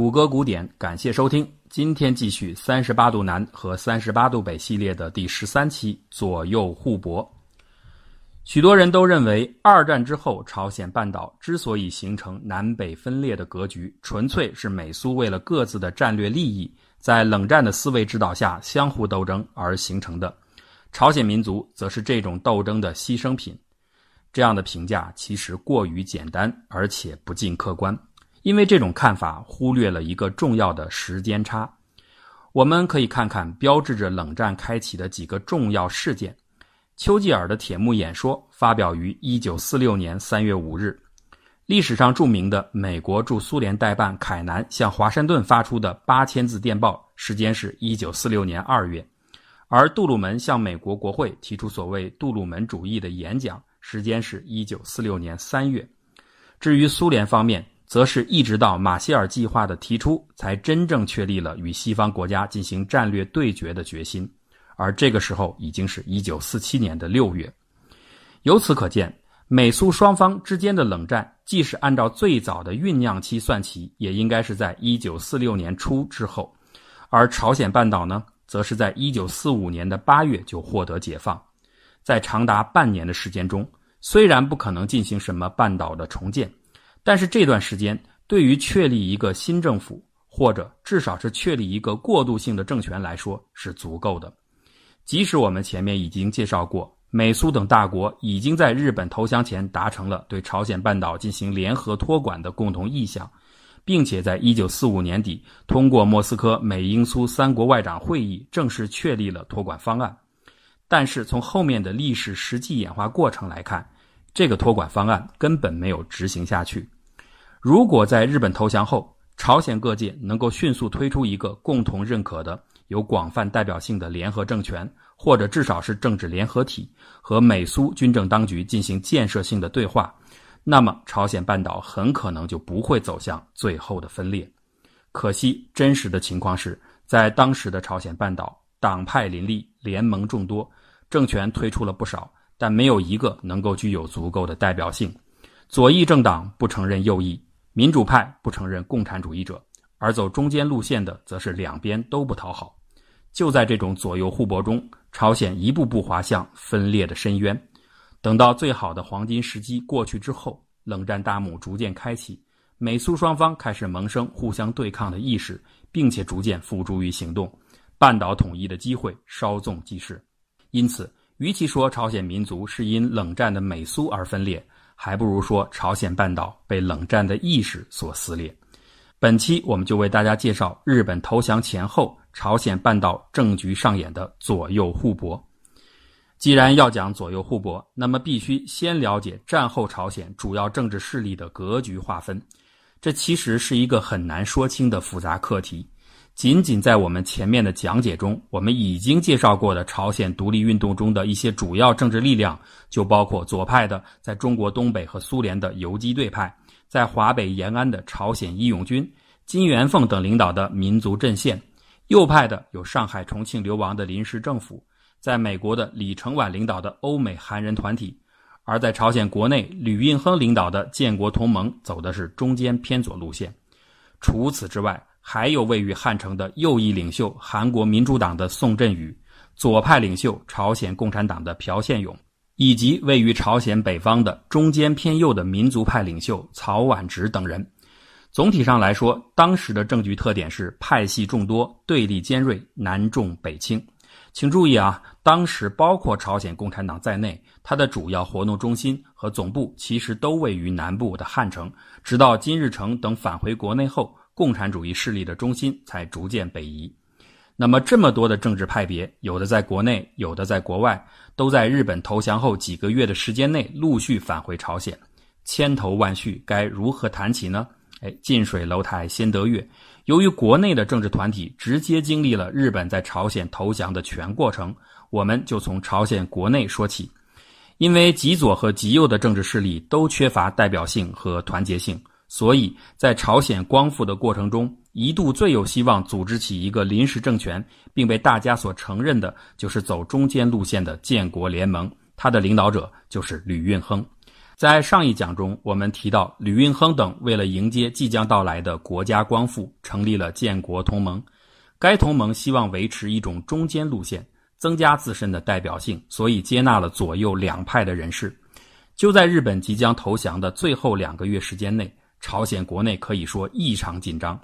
谷歌古典，感谢收听。今天继续三十八度南和三十八度北系列的第十三期左右互搏。许多人都认为，二战之后朝鲜半岛之所以形成南北分裂的格局，纯粹是美苏为了各自的战略利益，在冷战的思维指导下相互斗争而形成的。朝鲜民族则是这种斗争的牺牲品。这样的评价其实过于简单，而且不尽客观。因为这种看法忽略了一个重要的时间差，我们可以看看标志着冷战开启的几个重要事件。丘吉尔的铁幕演说发表于1946年3月5日，历史上著名的美国驻苏联代办凯南向华盛顿发出的8000字电报，时间是1946年2月，而杜鲁门向美国国会提出所谓杜鲁门主义的演讲，时间是1946年3月。至于苏联方面，则是一直到马歇尔计划的提出，才真正确立了与西方国家进行战略对决的决心，而这个时候已经是一九四七年的六月。由此可见，美苏双方之间的冷战，即使按照最早的酝酿期算起，也应该是在一九四六年初之后，而朝鲜半岛呢，则是在一九四五年的八月就获得解放，在长达半年的时间中，虽然不可能进行什么半岛的重建。但是这段时间对于确立一个新政府，或者至少是确立一个过渡性的政权来说是足够的。即使我们前面已经介绍过，美苏等大国已经在日本投降前达成了对朝鲜半岛进行联合托管的共同意向，并且在一九四五年底通过莫斯科美英苏三国外长会议正式确立了托管方案。但是从后面的历史实际演化过程来看，这个托管方案根本没有执行下去。如果在日本投降后，朝鲜各界能够迅速推出一个共同认可的、有广泛代表性的联合政权，或者至少是政治联合体，和美苏军政当局进行建设性的对话，那么朝鲜半岛很可能就不会走向最后的分裂。可惜，真实的情况是在当时的朝鲜半岛，党派林立，联盟众多，政权推出了不少。但没有一个能够具有足够的代表性。左翼政党不承认右翼，民主派不承认共产主义者，而走中间路线的则是两边都不讨好。就在这种左右互搏中，朝鲜一步步滑向分裂的深渊。等到最好的黄金时机过去之后，冷战大幕逐渐开启，美苏双方开始萌生互相对抗的意识，并且逐渐付诸于行动，半岛统一的机会稍纵即逝。因此。与其说朝鲜民族是因冷战的美苏而分裂，还不如说朝鲜半岛被冷战的意识所撕裂。本期我们就为大家介绍日本投降前后朝鲜半岛政局上演的左右互搏。既然要讲左右互搏，那么必须先了解战后朝鲜主要政治势力的格局划分。这其实是一个很难说清的复杂课题。仅仅在我们前面的讲解中，我们已经介绍过的朝鲜独立运动中的一些主要政治力量，就包括左派的在中国东北和苏联的游击队派，在华北延安的朝鲜义勇军、金元凤等领导的民族阵线；右派的有上海、重庆流亡的临时政府，在美国的李承晚领导的欧美韩人团体；而在朝鲜国内，吕运亨领导的建国同盟走的是中间偏左路线。除此之外，还有位于汉城的右翼领袖韩国民主党的宋振宇，左派领袖朝鲜共产党的朴宪勇，以及位于朝鲜北方的中间偏右的民族派领袖曹婉植等人。总体上来说，当时的政局特点是派系众多、对立尖锐、南重北轻。请注意啊，当时包括朝鲜共产党在内，它的主要活动中心和总部其实都位于南部的汉城。直到金日成等返回国内后。共产主义势力的中心才逐渐北移。那么，这么多的政治派别，有的在国内，有的在国外，都在日本投降后几个月的时间内陆续返回朝鲜。千头万绪，该如何谈起呢？哎，近水楼台先得月。由于国内的政治团体直接经历了日本在朝鲜投降的全过程，我们就从朝鲜国内说起。因为极左和极右的政治势力都缺乏代表性和团结性。所以在朝鲜光复的过程中，一度最有希望组织起一个临时政权，并被大家所承认的，就是走中间路线的建国联盟。他的领导者就是吕运亨。在上一讲中，我们提到吕运亨等为了迎接即将到来的国家光复，成立了建国同盟。该同盟希望维持一种中间路线，增加自身的代表性，所以接纳了左右两派的人士。就在日本即将投降的最后两个月时间内，朝鲜国内可以说异常紧张。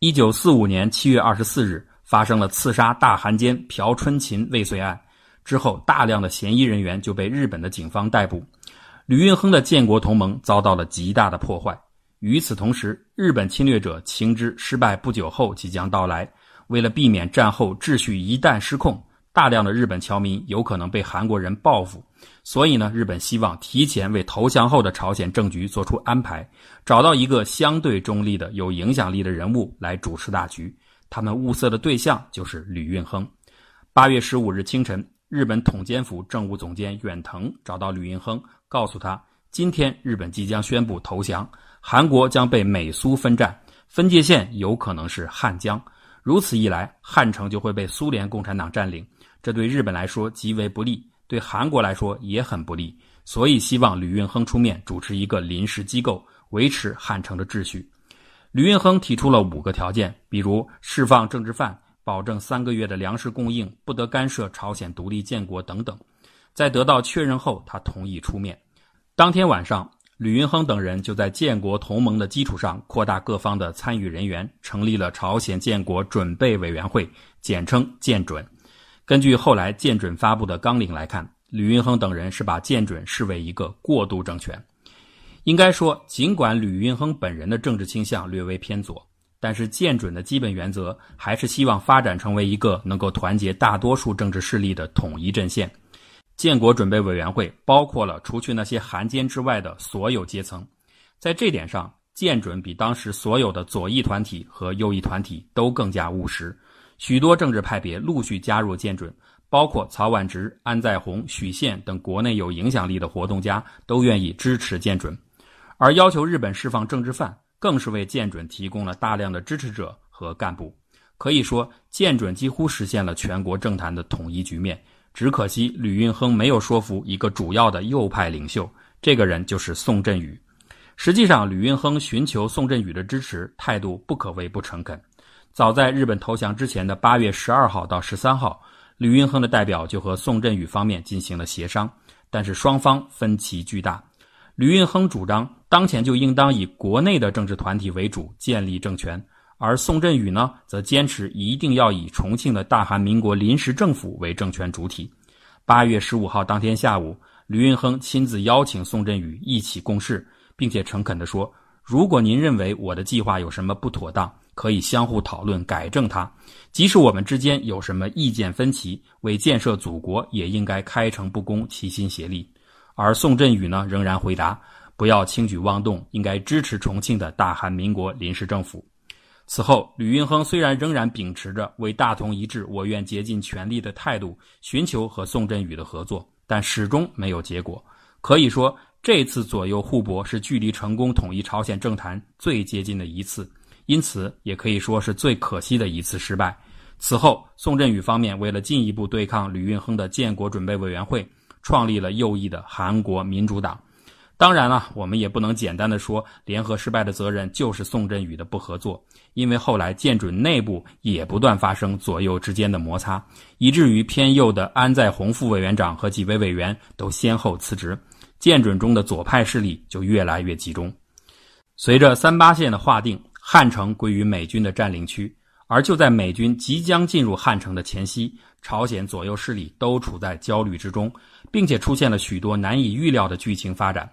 一九四五年七月二十四日，发生了刺杀大韩奸朴春琴未遂案，之后大量的嫌疑人员就被日本的警方逮捕。吕运亨的建国同盟遭到了极大的破坏。与此同时，日本侵略者情知失败不久后即将到来，为了避免战后秩序一旦失控，大量的日本侨民有可能被韩国人报复，所以呢，日本希望提前为投降后的朝鲜政局做出安排，找到一个相对中立的、有影响力的人物来主持大局。他们物色的对象就是吕运亨。八月十五日清晨，日本统监府政务总监远藤找到吕运亨。告诉他，今天日本即将宣布投降，韩国将被美苏分占，分界线有可能是汉江。如此一来，汉城就会被苏联共产党占领，这对日本来说极为不利，对韩国来说也很不利。所以，希望吕运亨出面主持一个临时机构，维持汉城的秩序。吕运亨提出了五个条件，比如释放政治犯，保证三个月的粮食供应，不得干涉朝鲜独立建国等等。在得到确认后，他同意出面。当天晚上，吕运亨等人就在建国同盟的基础上扩大各方的参与人员，成立了朝鲜建国准备委员会，简称建准。根据后来建准发布的纲领来看，吕云亨等人是把建准视为一个过渡政权。应该说，尽管吕云亨本人的政治倾向略微偏左，但是建准的基本原则还是希望发展成为一个能够团结大多数政治势力的统一阵线。建国准备委员会包括了除去那些韩奸之外的所有阶层，在这点上，建准比当时所有的左翼团体和右翼团体都更加务实。许多政治派别陆续加入建准，包括曹婉直、安在洪、许宪等国内有影响力的活动家都愿意支持建准，而要求日本释放政治犯，更是为建准提供了大量的支持者和干部。可以说，建准几乎实现了全国政坛的统一局面。只可惜吕运亨没有说服一个主要的右派领袖，这个人就是宋振宇。实际上，吕运亨寻求宋振宇的支持态度不可谓不诚恳。早在日本投降之前的八月十二号到十三号，吕运亨的代表就和宋振宇方面进行了协商，但是双方分歧巨大。吕运亨主张当前就应当以国内的政治团体为主建立政权。而宋振宇呢，则坚持一定要以重庆的大韩民国临时政府为政权主体。八月十五号当天下午，吕运亨亲自邀请宋振宇一起共事，并且诚恳地说：“如果您认为我的计划有什么不妥当，可以相互讨论改正它。即使我们之间有什么意见分歧，为建设祖国，也应该开诚布公，齐心协力。”而宋振宇呢，仍然回答：“不要轻举妄动，应该支持重庆的大韩民国临时政府。”此后，吕运亨虽然仍然秉持着为大同一致，我愿竭尽全力的态度，寻求和宋振宇的合作，但始终没有结果。可以说，这次左右互搏是距离成功统一朝鲜政坛最接近的一次，因此也可以说是最可惜的一次失败。此后，宋振宇方面为了进一步对抗吕运亨的建国准备委员会，创立了右翼的韩国民主党。当然了，我们也不能简单的说联合失败的责任就是宋振宇的不合作，因为后来建准内部也不断发生左右之间的摩擦，以至于偏右的安在洪副委员长和几位委员都先后辞职，建准中的左派势力就越来越集中。随着三八线的划定，汉城归于美军的占领区，而就在美军即将进入汉城的前夕，朝鲜左右势力都处在焦虑之中，并且出现了许多难以预料的剧情发展。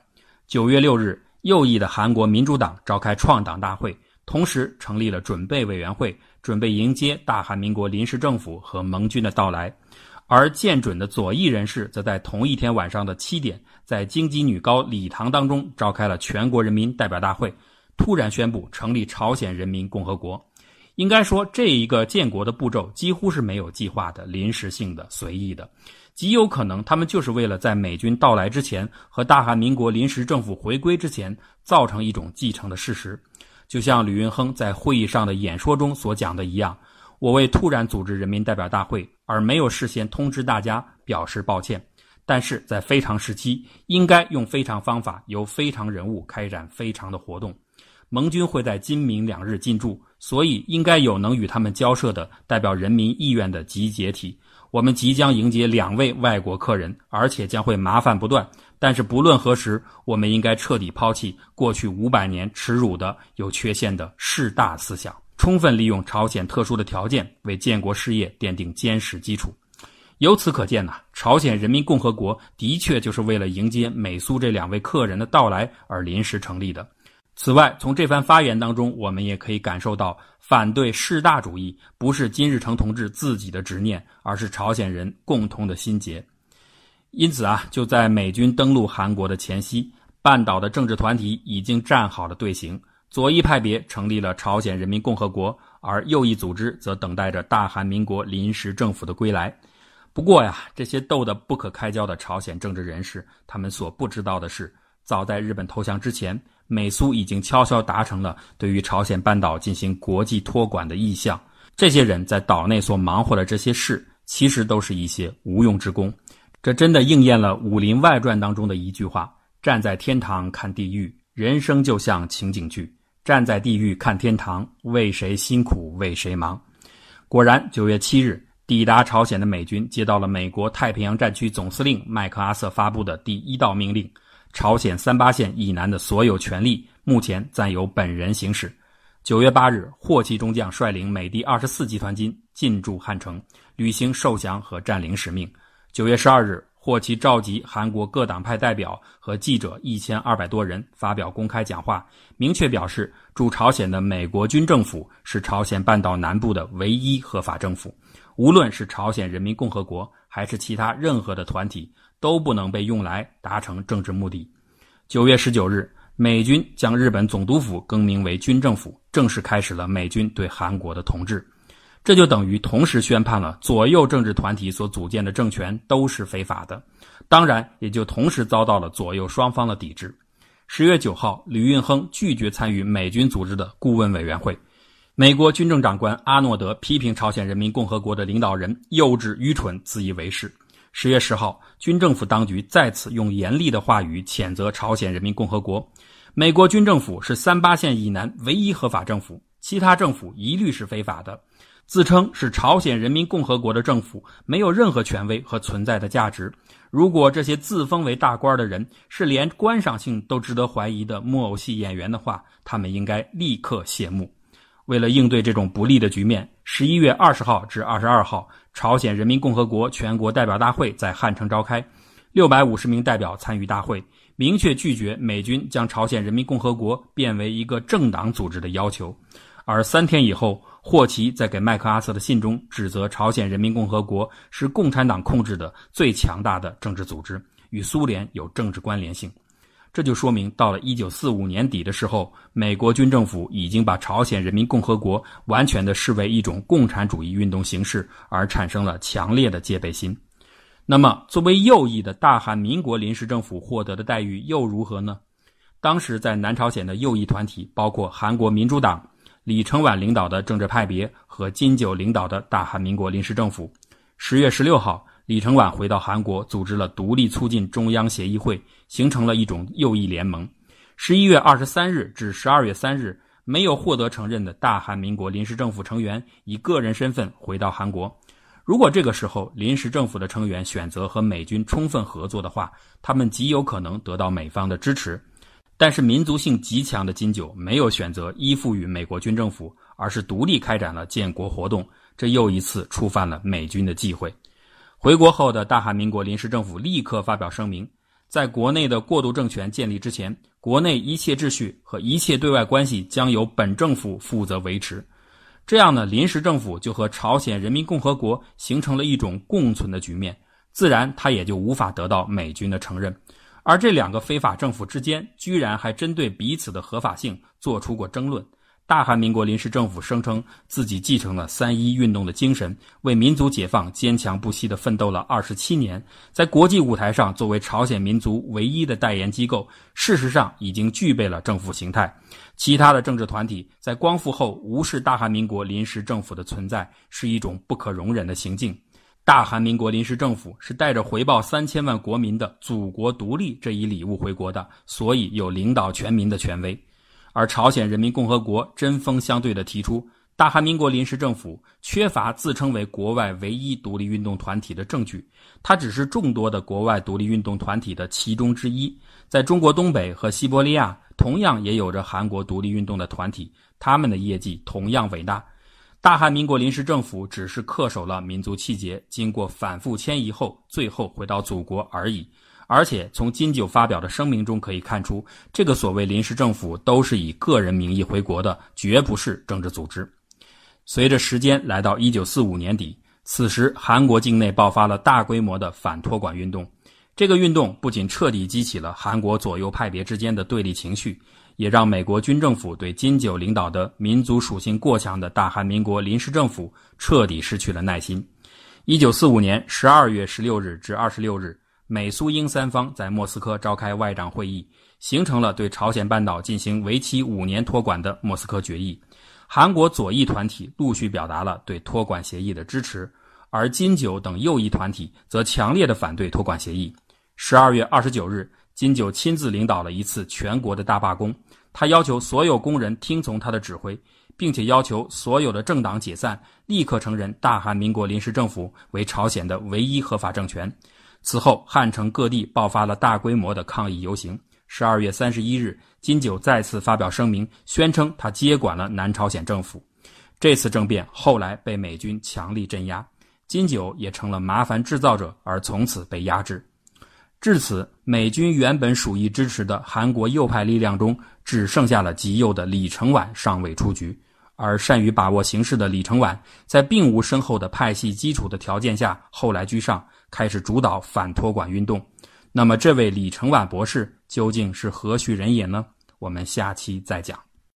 九月六日，右翼的韩国民主党召开创党大会，同时成立了准备委员会，准备迎接大韩民国临时政府和盟军的到来。而建准的左翼人士则在同一天晚上的七点，在京畿女高礼堂当中召开了全国人民代表大会，突然宣布成立朝鲜人民共和国。应该说，这一个建国的步骤几乎是没有计划的、临时性的、随意的。极有可能，他们就是为了在美军到来之前和大韩民国临时政府回归之前，造成一种继承的事实。就像吕云亨在会议上的演说中所讲的一样：“我为突然组织人民代表大会而没有事先通知大家表示抱歉。但是在非常时期，应该用非常方法，由非常人物开展非常的活动。盟军会在今明两日进驻，所以应该有能与他们交涉的代表人民意愿的集结体。我们即将迎接两位外国客人，而且将会麻烦不断。但是不论何时，我们应该彻底抛弃过去五百年耻辱的、有缺陷的势大思想，充分利用朝鲜特殊的条件，为建国事业奠定坚实基础。由此可见呐，朝鲜人民共和国的确就是为了迎接美苏这两位客人的到来而临时成立的。此外，从这番发言当中，我们也可以感受到，反对势大主义不是金日成同志自己的执念，而是朝鲜人共同的心结。因此啊，就在美军登陆韩国的前夕，半岛的政治团体已经站好了队形，左翼派别成立了朝鲜人民共和国，而右翼组织则等待着大韩民国临时政府的归来。不过呀，这些斗得不可开交的朝鲜政治人士，他们所不知道的是，早在日本投降之前。美苏已经悄悄达成了对于朝鲜半岛进行国际托管的意向。这些人在岛内所忙活的这些事，其实都是一些无用之功。这真的应验了《武林外传》当中的一句话：“站在天堂看地狱，人生就像情景剧；站在地狱看天堂，为谁辛苦为谁忙。”果然，九月七日抵达朝鲜的美军接到了美国太平洋战区总司令麦克阿瑟发布的第一道命令。朝鲜三八线以南的所有权力目前暂由本人行使。九月八日，霍奇中将率领美第二十四集团军进驻汉城，履行受降和占领使命。九月十二日，霍奇召集韩国各党派代表和记者一千二百多人发表公开讲话，明确表示驻朝鲜的美国军政府是朝鲜半岛南部的唯一合法政府，无论是朝鲜人民共和国还是其他任何的团体。都不能被用来达成政治目的。九月十九日，美军将日本总督府更名为军政府，正式开始了美军对韩国的统治。这就等于同时宣判了左右政治团体所组建的政权都是非法的，当然也就同时遭到了左右双方的抵制。十月九号，吕运亨拒绝参与美军组织的顾问委员会。美国军政长官阿诺德批评朝鲜人民共和国的领导人幼稚愚蠢、自以为是。十月十号，军政府当局再次用严厉的话语谴责朝鲜人民共和国。美国军政府是三八线以南唯一合法政府，其他政府一律是非法的。自称是朝鲜人民共和国的政府没有任何权威和存在的价值。如果这些自封为大官的人是连观赏性都值得怀疑的木偶戏演员的话，他们应该立刻谢幕。为了应对这种不利的局面，十一月二十号至二十二号，朝鲜人民共和国全国代表大会在汉城召开，六百五十名代表参与大会，明确拒绝美军将朝鲜人民共和国变为一个政党组织的要求。而三天以后，霍奇在给麦克阿瑟的信中指责朝鲜人民共和国是共产党控制的最强大的政治组织，与苏联有政治关联性。这就说明，到了一九四五年底的时候，美国军政府已经把朝鲜人民共和国完全的视为一种共产主义运动形式，而产生了强烈的戒备心。那么，作为右翼的大韩民国临时政府获得的待遇又如何呢？当时在南朝鲜的右翼团体，包括韩国民主党、李承晚领导的政治派别和金九领导的大韩民国临时政府，十月十六号。李承晚回到韩国，组织了独立促进中央协议会，形成了一种右翼联盟。十一月二十三日至十二月三日，没有获得承认的大韩民国临时政府成员以个人身份回到韩国。如果这个时候临时政府的成员选择和美军充分合作的话，他们极有可能得到美方的支持。但是民族性极强的金九没有选择依附于美国军政府，而是独立开展了建国活动，这又一次触犯了美军的忌讳。回国后的大韩民国临时政府立刻发表声明，在国内的过渡政权建立之前，国内一切秩序和一切对外关系将由本政府负责维持。这样呢，临时政府就和朝鲜人民共和国形成了一种共存的局面，自然他也就无法得到美军的承认。而这两个非法政府之间，居然还针对彼此的合法性做出过争论。大韩民国临时政府声称自己继承了三一运动的精神，为民族解放坚强不息地奋斗了二十七年，在国际舞台上作为朝鲜民族唯一的代言机构，事实上已经具备了政府形态。其他的政治团体在光复后无视大韩民国临时政府的存在，是一种不可容忍的行径。大韩民国临时政府是带着回报三千万国民的祖国独立这一礼物回国的，所以有领导全民的权威。而朝鲜人民共和国针锋相对地提出，大韩民国临时政府缺乏自称为国外唯一独立运动团体的证据，它只是众多的国外独立运动团体的其中之一。在中国东北和西伯利亚，同样也有着韩国独立运动的团体，他们的业绩同样伟大。大韩民国临时政府只是恪守了民族气节，经过反复迁移后，最后回到祖国而已。而且从金九发表的声明中可以看出，这个所谓临时政府都是以个人名义回国的，绝不是政治组织。随着时间来到一九四五年底，此时韩国境内爆发了大规模的反托管运动。这个运动不仅彻底激起了韩国左右派别之间的对立情绪，也让美国军政府对金九领导的民族属性过强的大韩民国临时政府彻底失去了耐心。一九四五年十二月十六日至二十六日。美苏英三方在莫斯科召开外长会议，形成了对朝鲜半岛进行为期五年托管的莫斯科决议。韩国左翼团体陆续表达了对托管协议的支持，而金九等右翼团体则强烈的反对托管协议。十二月二十九日，金九亲自领导了一次全国的大罢工，他要求所有工人听从他的指挥，并且要求所有的政党解散，立刻承认大韩民国临时政府为朝鲜的唯一合法政权。此后，汉城各地爆发了大规模的抗议游行。十二月三十一日，金九再次发表声明，宣称他接管了南朝鲜政府。这次政变后来被美军强力镇压，金九也成了麻烦制造者，而从此被压制。至此，美军原本属意支持的韩国右派力量中，只剩下了极右的李承晚尚未出局。而善于把握形势的李承晚，在并无深厚的派系基础的条件下，后来居上。开始主导反托管运动，那么这位李承晚博士究竟是何许人也呢？我们下期再讲。